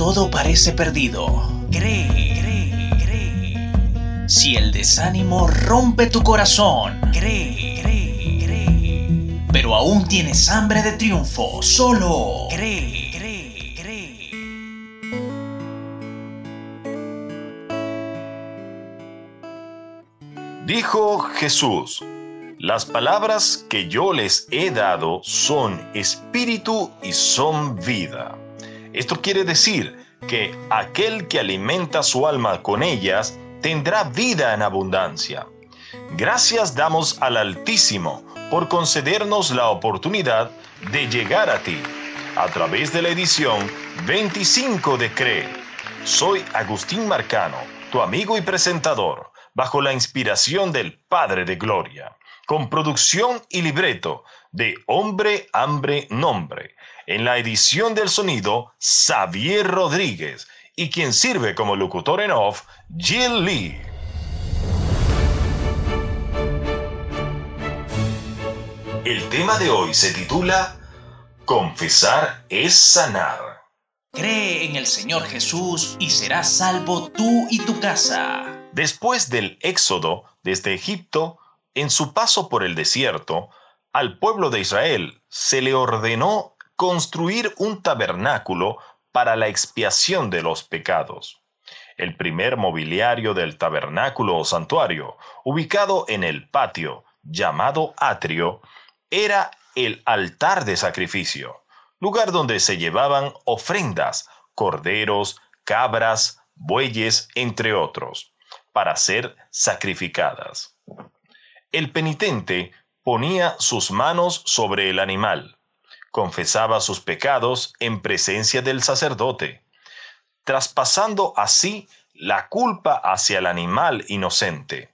todo parece perdido, cree, cree, cree. Si el desánimo rompe tu corazón, cree, cree, cree. Pero aún tienes hambre de triunfo, solo cree. Dijo Jesús, las palabras que yo les he dado son espíritu y son vida. Esto quiere decir que aquel que alimenta su alma con ellas tendrá vida en abundancia. Gracias damos al Altísimo por concedernos la oportunidad de llegar a ti a través de la edición 25 de CREE. Soy Agustín Marcano, tu amigo y presentador, bajo la inspiración del Padre de Gloria con producción y libreto de Hombre, Hambre, Nombre. En la edición del sonido, Xavier Rodríguez. Y quien sirve como locutor en off, Jill Lee. El tema de hoy se titula Confesar es sanar. Cree en el Señor Jesús y serás salvo tú y tu casa. Después del éxodo desde Egipto, en su paso por el desierto, al pueblo de Israel se le ordenó construir un tabernáculo para la expiación de los pecados. El primer mobiliario del tabernáculo o santuario, ubicado en el patio, llamado atrio, era el altar de sacrificio, lugar donde se llevaban ofrendas, corderos, cabras, bueyes, entre otros, para ser sacrificadas. El penitente ponía sus manos sobre el animal, confesaba sus pecados en presencia del sacerdote, traspasando así la culpa hacia el animal inocente.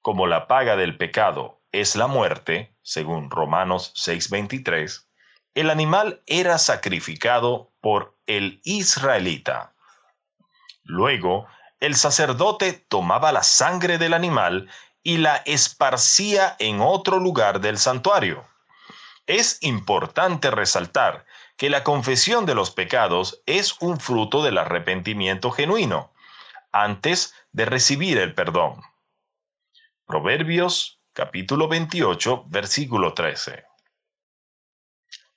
Como la paga del pecado es la muerte, según Romanos 6:23, el animal era sacrificado por el israelita. Luego, el sacerdote tomaba la sangre del animal y la esparcía en otro lugar del santuario. Es importante resaltar que la confesión de los pecados es un fruto del arrepentimiento genuino, antes de recibir el perdón. Proverbios capítulo 28, versículo 13.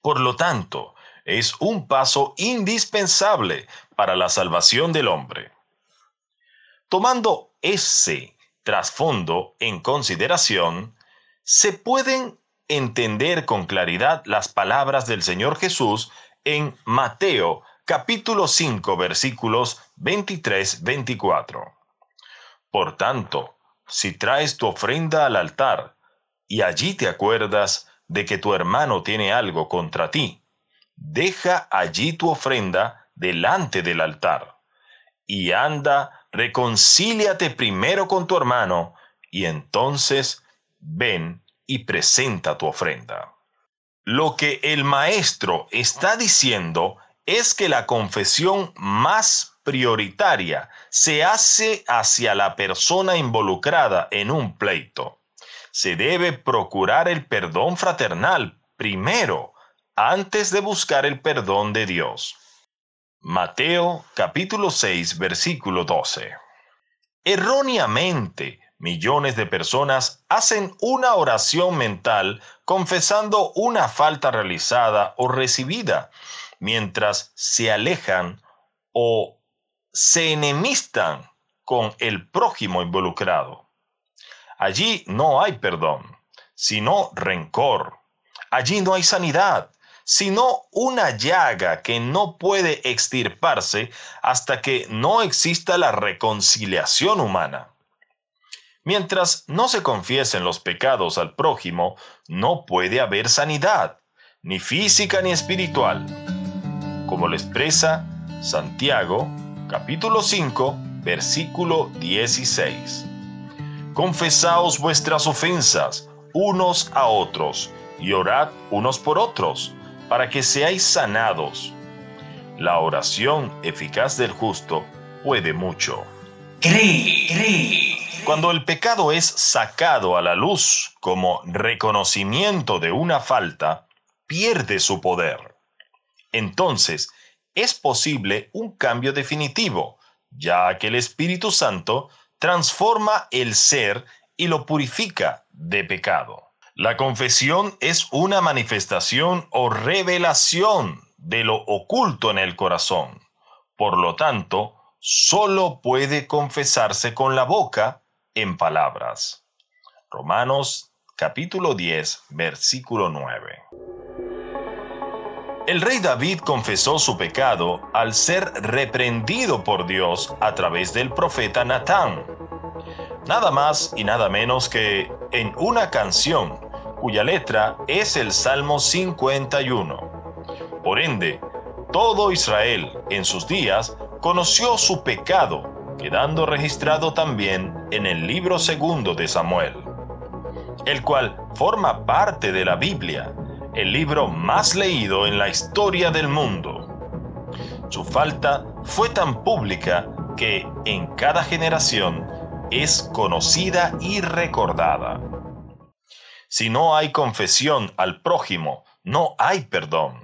Por lo tanto, es un paso indispensable para la salvación del hombre. Tomando ese trasfondo en consideración, se pueden entender con claridad las palabras del Señor Jesús en Mateo capítulo 5 versículos 23-24. Por tanto, si traes tu ofrenda al altar y allí te acuerdas de que tu hermano tiene algo contra ti, deja allí tu ofrenda delante del altar y anda reconcíliate primero con tu hermano y entonces ven y presenta tu ofrenda. Lo que el maestro está diciendo es que la confesión más prioritaria se hace hacia la persona involucrada en un pleito. Se debe procurar el perdón fraternal primero, antes de buscar el perdón de Dios. Mateo capítulo 6 versículo 12. Erróneamente, millones de personas hacen una oración mental confesando una falta realizada o recibida, mientras se alejan o se enemistan con el prójimo involucrado. Allí no hay perdón, sino rencor. Allí no hay sanidad, sino una llaga que no puede extirparse hasta que no exista la reconciliación humana. Mientras no se confiesen los pecados al prójimo, no puede haber sanidad, ni física ni espiritual. Como lo expresa Santiago, capítulo 5, versículo 16. Confesaos vuestras ofensas unos a otros y orad unos por otros para que seáis sanados. La oración eficaz del justo puede mucho. Cree, cree. Cuando el pecado es sacado a la luz como reconocimiento de una falta, pierde su poder. Entonces, es posible un cambio definitivo, ya que el Espíritu Santo transforma el ser y lo purifica de pecado. La confesión es una manifestación o revelación de lo oculto en el corazón. Por lo tanto, solo puede confesarse con la boca en palabras. Romanos capítulo 10, versículo 9. El rey David confesó su pecado al ser reprendido por Dios a través del profeta Natán. Nada más y nada menos que en una canción cuya letra es el Salmo 51. Por ende, todo Israel en sus días conoció su pecado, quedando registrado también en el libro segundo de Samuel el cual forma parte de la Biblia, el libro más leído en la historia del mundo. Su falta fue tan pública que en cada generación es conocida y recordada. Si no hay confesión al prójimo, no hay perdón.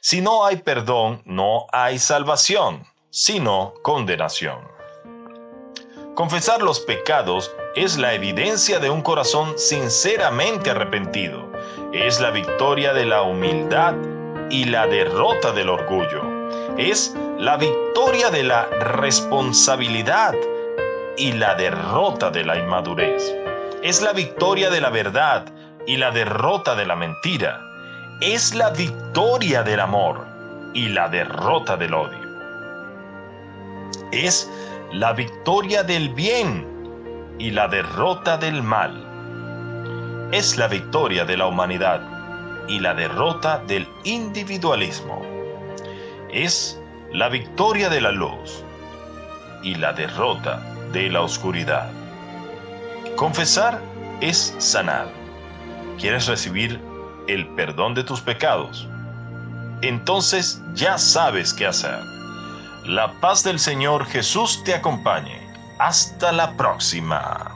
Si no hay perdón, no hay salvación, sino condenación. Confesar los pecados es la evidencia de un corazón sinceramente arrepentido. Es la victoria de la humildad y la derrota del orgullo. Es la victoria de la responsabilidad y la derrota de la inmadurez. Es la victoria de la verdad y la derrota de la mentira. Es la victoria del amor y la derrota del odio. Es la victoria del bien y la derrota del mal. Es la victoria de la humanidad y la derrota del individualismo. Es la victoria de la luz y la derrota de la oscuridad. Confesar es sanar. ¿Quieres recibir el perdón de tus pecados? Entonces ya sabes qué hacer. La paz del Señor Jesús te acompañe. Hasta la próxima.